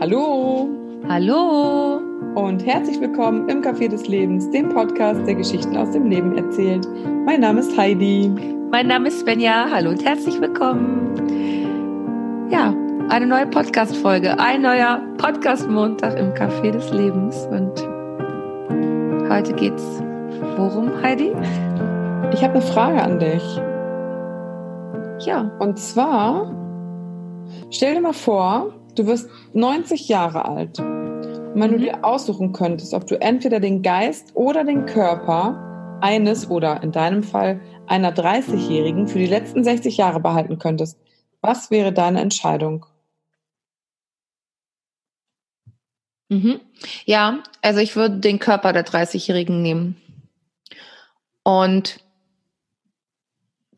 Hallo Hallo und herzlich willkommen im Café des Lebens, dem Podcast, der Geschichten aus dem Leben erzählt. Mein Name ist Heidi. Mein Name ist Svenja. Hallo und herzlich willkommen. Ja, eine neue Podcast-Folge, ein neuer Podcast-Montag im Café des Lebens. Und heute geht's worum, Heidi? Ich habe eine Frage an dich. Ja. Und zwar, stell dir mal vor, du wirst 90 Jahre alt. Und wenn mhm. du dir aussuchen könntest, ob du entweder den Geist oder den Körper eines oder in deinem Fall einer 30-Jährigen für die letzten 60 Jahre behalten könntest, was wäre deine Entscheidung? Mhm. Ja, also ich würde den Körper der 30-Jährigen nehmen. Und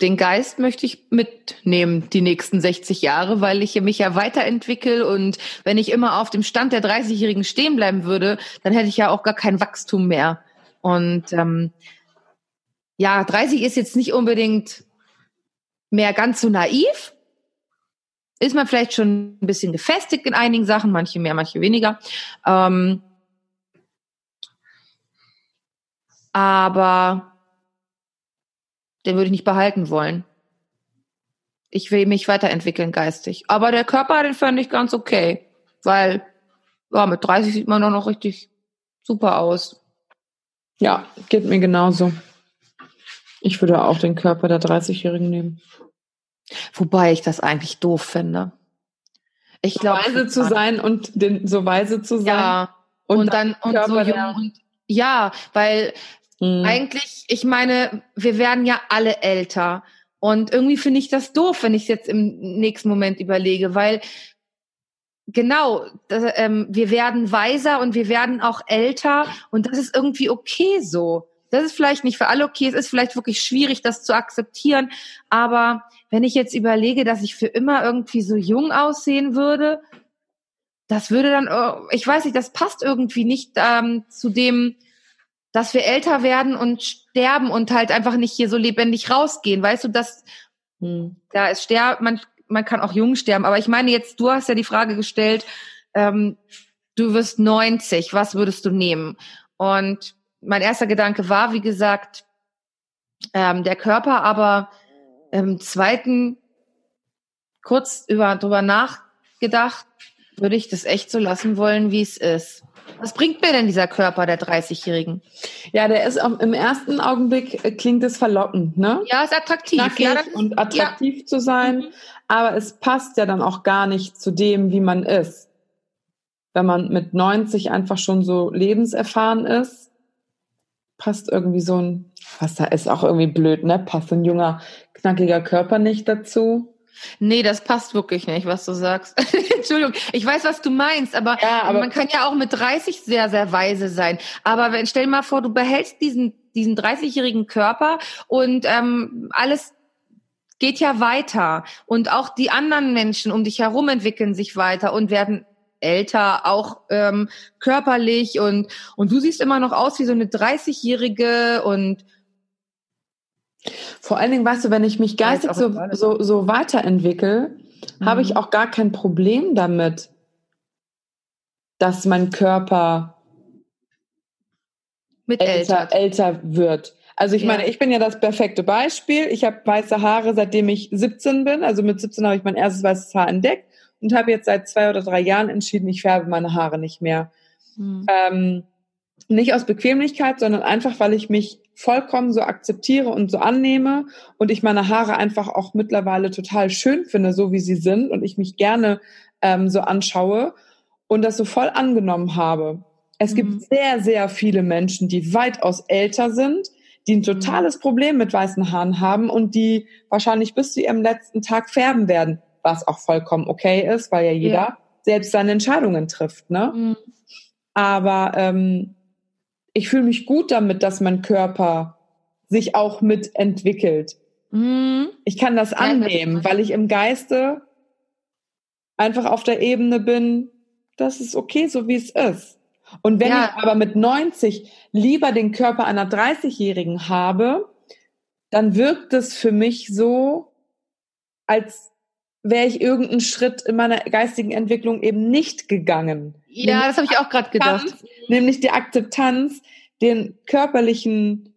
den Geist möchte ich mitnehmen die nächsten 60 Jahre, weil ich mich ja weiterentwickle und wenn ich immer auf dem Stand der 30-Jährigen stehen bleiben würde, dann hätte ich ja auch gar kein Wachstum mehr. Und ähm, ja, 30 ist jetzt nicht unbedingt mehr ganz so naiv. Ist man vielleicht schon ein bisschen gefestigt in einigen Sachen, manche mehr, manche weniger. Ähm, aber den würde ich nicht behalten wollen. Ich will mich weiterentwickeln geistig. Aber der Körper, den fand ich ganz okay, weil ja, mit 30 sieht man doch noch richtig super aus. Ja, geht mir genauso. Ich würde auch den Körper der 30-Jährigen nehmen. Wobei ich das eigentlich doof finde. Ich glaube, weise zu sein und den, so weise zu sein. Ja. Und, und dann und so jung und ja, weil Mhm. Eigentlich, ich meine, wir werden ja alle älter. Und irgendwie finde ich das doof, wenn ich es jetzt im nächsten Moment überlege, weil genau, das, ähm, wir werden weiser und wir werden auch älter und das ist irgendwie okay so. Das ist vielleicht nicht für alle okay, es ist vielleicht wirklich schwierig, das zu akzeptieren, aber wenn ich jetzt überlege, dass ich für immer irgendwie so jung aussehen würde, das würde dann, oh, ich weiß nicht, das passt irgendwie nicht ähm, zu dem, dass wir älter werden und sterben und halt einfach nicht hier so lebendig rausgehen. Weißt du, dass hm. da ist sterben, man, man kann auch jung sterben. Aber ich meine jetzt, du hast ja die Frage gestellt, ähm, du wirst 90, was würdest du nehmen? Und mein erster Gedanke war, wie gesagt, ähm, der Körper, aber im zweiten kurz über drüber nachgedacht, würde ich das echt so lassen wollen, wie es ist. Was bringt mir denn dieser Körper der 30-Jährigen? Ja, der ist auch im ersten Augenblick äh, klingt es verlockend, ne? Ja, ist attraktiv. ja, das, und attraktiv ja. zu sein. Mhm. Aber es passt ja dann auch gar nicht zu dem, wie man ist. Wenn man mit 90 einfach schon so lebenserfahren ist, passt irgendwie so ein, was da ist auch irgendwie blöd, ne? Passt ein junger, knackiger Körper nicht dazu. Nee, das passt wirklich nicht, was du sagst. Entschuldigung, ich weiß, was du meinst, aber, ja, aber, man kann ja auch mit 30 sehr, sehr weise sein. Aber wenn, stell dir mal vor, du behältst diesen, diesen 30-jährigen Körper und ähm, alles geht ja weiter. Und auch die anderen Menschen um dich herum entwickeln sich weiter und werden älter, auch ähm, körperlich und, und du siehst immer noch aus wie so eine 30-jährige und vor allen Dingen, weißt du, wenn ich mich geistig so, so, so weiterentwickle, mhm. habe ich auch gar kein Problem damit, dass mein Körper Mit älter, älter wird. Also ich ja. meine, ich bin ja das perfekte Beispiel. Ich habe weiße Haare, seitdem ich 17 bin. Also mit 17 habe ich mein erstes weißes Haar entdeckt und habe jetzt seit zwei oder drei Jahren entschieden, ich färbe meine Haare nicht mehr. Mhm. Ähm, nicht aus Bequemlichkeit, sondern einfach, weil ich mich vollkommen so akzeptiere und so annehme und ich meine Haare einfach auch mittlerweile total schön finde, so wie sie sind und ich mich gerne ähm, so anschaue und das so voll angenommen habe. Es mhm. gibt sehr, sehr viele Menschen, die weitaus älter sind, die ein totales mhm. Problem mit weißen Haaren haben und die wahrscheinlich bis zu ihrem letzten Tag färben werden, was auch vollkommen okay ist, weil ja jeder ja. selbst seine Entscheidungen trifft. Ne? Mhm. Aber ähm, ich fühle mich gut damit, dass mein Körper sich auch mitentwickelt. Mhm. Ich kann das annehmen, weil ich im Geiste einfach auf der Ebene bin, das ist okay, so wie es ist. Und wenn ja. ich aber mit 90 lieber den Körper einer 30-Jährigen habe, dann wirkt es für mich so, als wäre ich irgendeinen Schritt in meiner geistigen Entwicklung eben nicht gegangen. Ja, nämlich das habe ich auch gerade gedacht. Nämlich die Akzeptanz, den körperlichen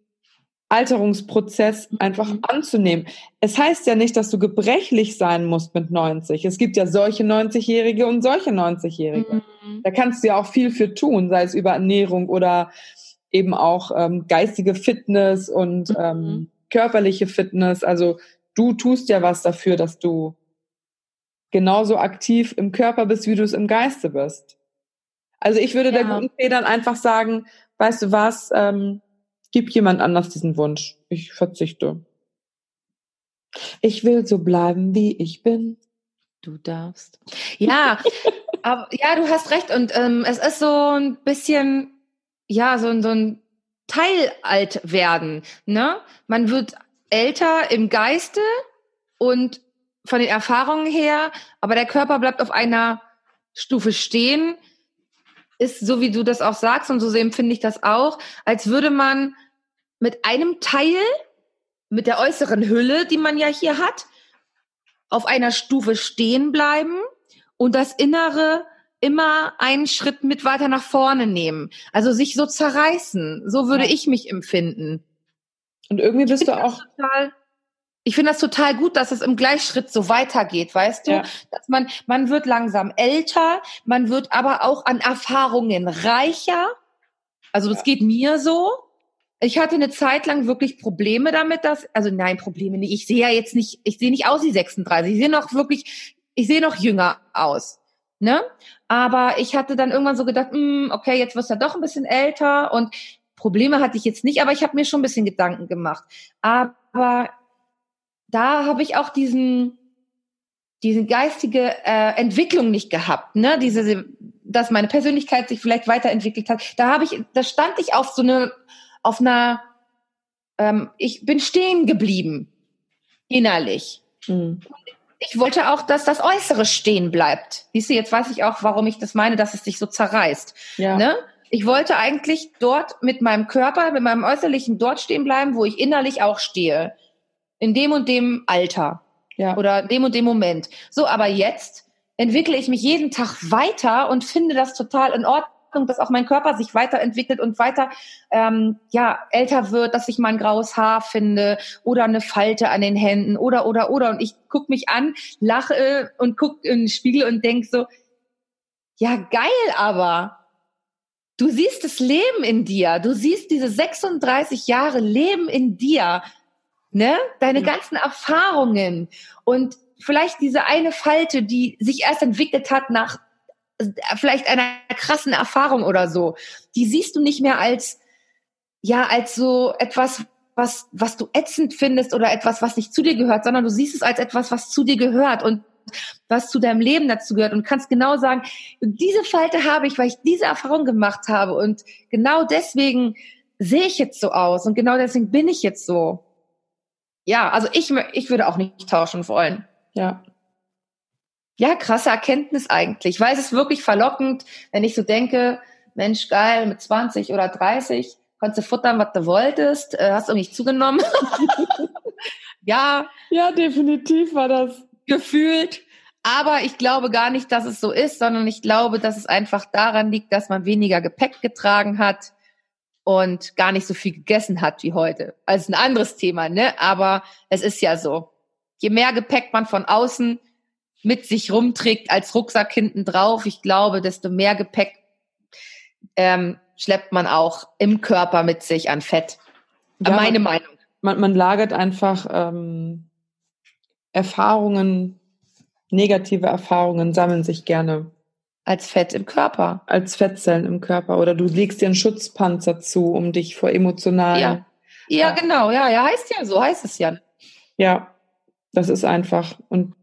Alterungsprozess einfach mhm. anzunehmen. Es heißt ja nicht, dass du gebrechlich sein musst mit 90. Es gibt ja solche 90-Jährige und solche 90-Jährige. Mhm. Da kannst du ja auch viel für tun, sei es über Ernährung oder eben auch ähm, geistige Fitness und mhm. ähm, körperliche Fitness. Also du tust ja was dafür, dass du genauso aktiv im Körper bist, wie du es im Geiste bist. Also ich würde ja. der guten Fee dann einfach sagen, weißt du was, ähm, gib jemand anders diesen Wunsch. Ich verzichte. Ich will so bleiben, wie ich bin. Du darfst. Ja, aber ja, du hast recht. Und ähm, es ist so ein bisschen, ja, so, so ein Teilalt werden. Ne? Man wird älter im Geiste und von den Erfahrungen her, aber der Körper bleibt auf einer Stufe stehen, ist so wie du das auch sagst und so empfinde ich das auch, als würde man mit einem Teil, mit der äußeren Hülle, die man ja hier hat, auf einer Stufe stehen bleiben und das Innere immer einen Schritt mit weiter nach vorne nehmen. Also sich so zerreißen. So würde ja. ich mich empfinden. Und irgendwie bist du auch total ich finde das total gut, dass es im Gleichschritt so weitergeht, weißt du? Ja. Dass man, man wird langsam älter, man wird aber auch an Erfahrungen reicher. Also das ja. geht mir so. Ich hatte eine Zeit lang wirklich Probleme damit, dass, also nein, Probleme nicht. Ich sehe ja jetzt nicht, ich sehe nicht aus wie 36. Ich sehe noch wirklich, ich sehe noch jünger aus. Ne? Aber ich hatte dann irgendwann so gedacht, mh, hm, okay, jetzt wirst du ja doch ein bisschen älter und Probleme hatte ich jetzt nicht, aber ich habe mir schon ein bisschen Gedanken gemacht. Aber da habe ich auch diesen, diese geistige äh, Entwicklung nicht gehabt, ne? Diese, dass meine Persönlichkeit sich vielleicht weiterentwickelt hat. Da habe ich, da stand ich auf so eine, auf einer, ähm, ich bin stehen geblieben innerlich. Mhm. Ich wollte auch, dass das Äußere stehen bleibt. Siehst du, jetzt weiß ich auch, warum ich das meine, dass es sich so zerreißt. Ja. Ne? Ich wollte eigentlich dort mit meinem Körper, mit meinem Äußerlichen dort stehen bleiben, wo ich innerlich auch stehe in dem und dem Alter ja. oder dem und dem Moment. So, aber jetzt entwickle ich mich jeden Tag weiter und finde das total in Ordnung, dass auch mein Körper sich weiterentwickelt und weiter ähm, ja älter wird, dass ich mal ein graues Haar finde oder eine Falte an den Händen oder oder oder und ich guck mich an, lache und guck in den Spiegel und denk so, ja geil, aber du siehst das Leben in dir, du siehst diese 36 Jahre Leben in dir ne? Deine ja. ganzen Erfahrungen und vielleicht diese eine Falte, die sich erst entwickelt hat nach äh, vielleicht einer krassen Erfahrung oder so, die siehst du nicht mehr als ja als so etwas, was was du ätzend findest oder etwas, was nicht zu dir gehört, sondern du siehst es als etwas, was zu dir gehört und was zu deinem Leben dazu gehört und kannst genau sagen, diese Falte habe ich, weil ich diese Erfahrung gemacht habe und genau deswegen sehe ich jetzt so aus und genau deswegen bin ich jetzt so ja, also ich, ich würde auch nicht tauschen wollen. Ja. Ja, krasse Erkenntnis eigentlich, weil es ist wirklich verlockend, wenn ich so denke, Mensch, geil, mit 20 oder 30 konntest du futtern, was du wolltest, äh, hast du nicht zugenommen. ja. Ja, definitiv war das. Gefühlt. Aber ich glaube gar nicht, dass es so ist, sondern ich glaube, dass es einfach daran liegt, dass man weniger Gepäck getragen hat, und gar nicht so viel gegessen hat wie heute. Also ein anderes Thema, ne? Aber es ist ja so. Je mehr Gepäck man von außen mit sich rumträgt als Rucksack hinten drauf, ich glaube, desto mehr Gepäck ähm, schleppt man auch im Körper mit sich an Fett. Ja, Meine man, Meinung. Man, man lagert einfach ähm, Erfahrungen, negative Erfahrungen sammeln sich gerne als Fett im Körper. Als Fettzellen im Körper. Oder du legst dir einen Schutzpanzer zu, um dich vor emotionalen. Ja. ja, ja, genau. Ja, ja, heißt ja, so heißt es ja. Ja, das ist einfach. Und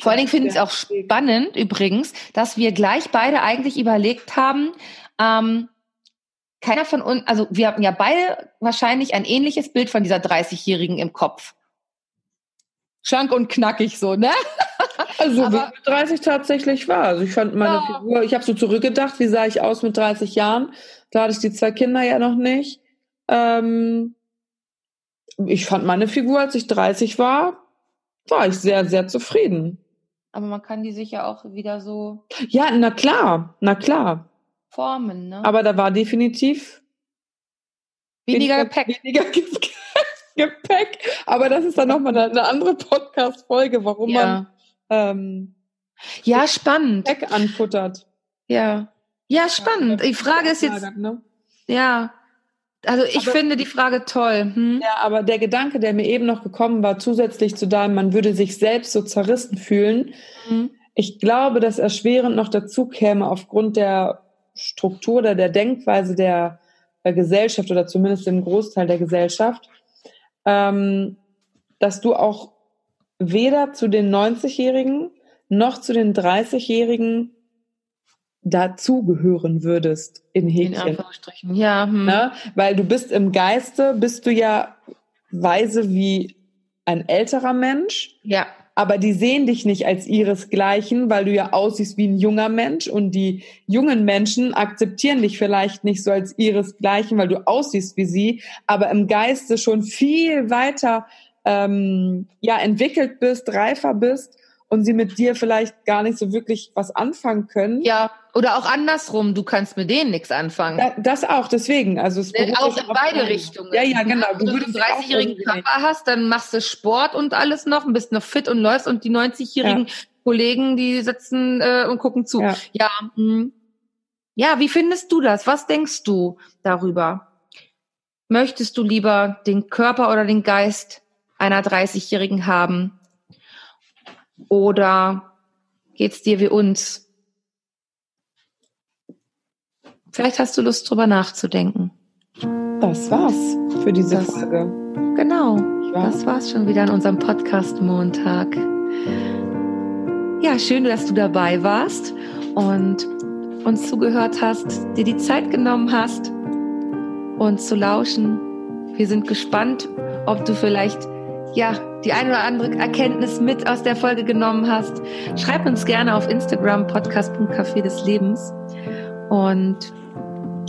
vor allen Dingen finde ich es auch spannend übrigens, dass wir gleich beide eigentlich überlegt haben, ähm, keiner von uns, also wir hatten ja beide wahrscheinlich ein ähnliches Bild von dieser 30-Jährigen im Kopf. Schlank und knackig so, ne? Also aber, wie 30 tatsächlich war. Also ich fand meine ja. Figur, ich habe so zurückgedacht, wie sah ich aus mit 30 Jahren? Da hatte ich die zwei Kinder ja noch nicht. Ähm, ich fand meine Figur, als ich 30 war, war ich sehr, sehr zufrieden. aber man kann die sich ja auch wieder so. Ja, na klar, na klar. Formen, ne? Aber da war definitiv weniger, weniger Gepäck. Weniger Gepäck. Aber das ist dann nochmal eine andere Podcast-Folge, warum ja. man ähm, ja spannend Gepäck anfuttert. Ja, ja spannend. Die Frage ist jetzt ne? ja. Also ich aber, finde die Frage toll. Hm? Ja, aber der Gedanke, der mir eben noch gekommen war, zusätzlich zu deinem, man würde sich selbst so zerrissen fühlen. Hm. Ich glaube, dass erschwerend noch dazu käme aufgrund der Struktur oder der Denkweise der, der Gesellschaft oder zumindest dem Großteil der Gesellschaft, ähm, dass du auch weder zu den 90-Jährigen noch zu den 30-Jährigen dazugehören würdest in Häkchen. In Anführungsstrichen, ja. Hm. Ne? Weil du bist im Geiste, bist du ja weise wie ein älterer Mensch. Ja. Aber die sehen dich nicht als ihresgleichen, weil du ja aussiehst wie ein junger Mensch. Und die jungen Menschen akzeptieren dich vielleicht nicht so als ihresgleichen, weil du aussiehst wie sie, aber im Geiste schon viel weiter ähm, ja entwickelt bist, reifer bist und sie mit dir vielleicht gar nicht so wirklich was anfangen können. Ja, oder auch andersrum, du kannst mit denen nichts anfangen. Ja, das auch, deswegen. Also es äh, auch in beide einen. Richtungen. Ja, ja, genau. Du, Wenn du einen 30-jährigen Körper hast, dann machst du Sport und alles noch und bist noch fit und läufst und die 90-jährigen ja. Kollegen, die sitzen äh, und gucken zu. Ja. Ja, hm. ja, wie findest du das? Was denkst du darüber? Möchtest du lieber den Körper oder den Geist einer 30-Jährigen haben? Oder geht's dir wie uns? Vielleicht hast du Lust, drüber nachzudenken. Das war's für diese das, Folge. Genau. Das war's schon wieder an unserem Podcast Montag. Ja, schön, dass du dabei warst und uns zugehört hast, dir die Zeit genommen hast, uns zu lauschen. Wir sind gespannt, ob du vielleicht ja, die eine oder andere Erkenntnis mit aus der Folge genommen hast. Schreib uns gerne auf Instagram podcast.café des Lebens und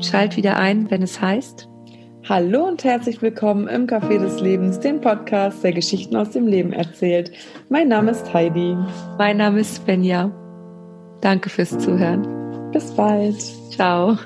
schalt wieder ein, wenn es heißt. Hallo und herzlich willkommen im Café des Lebens, dem Podcast, der Geschichten aus dem Leben erzählt. Mein Name ist Heidi. Mein Name ist Svenja. Danke fürs Zuhören. Bis bald. Ciao.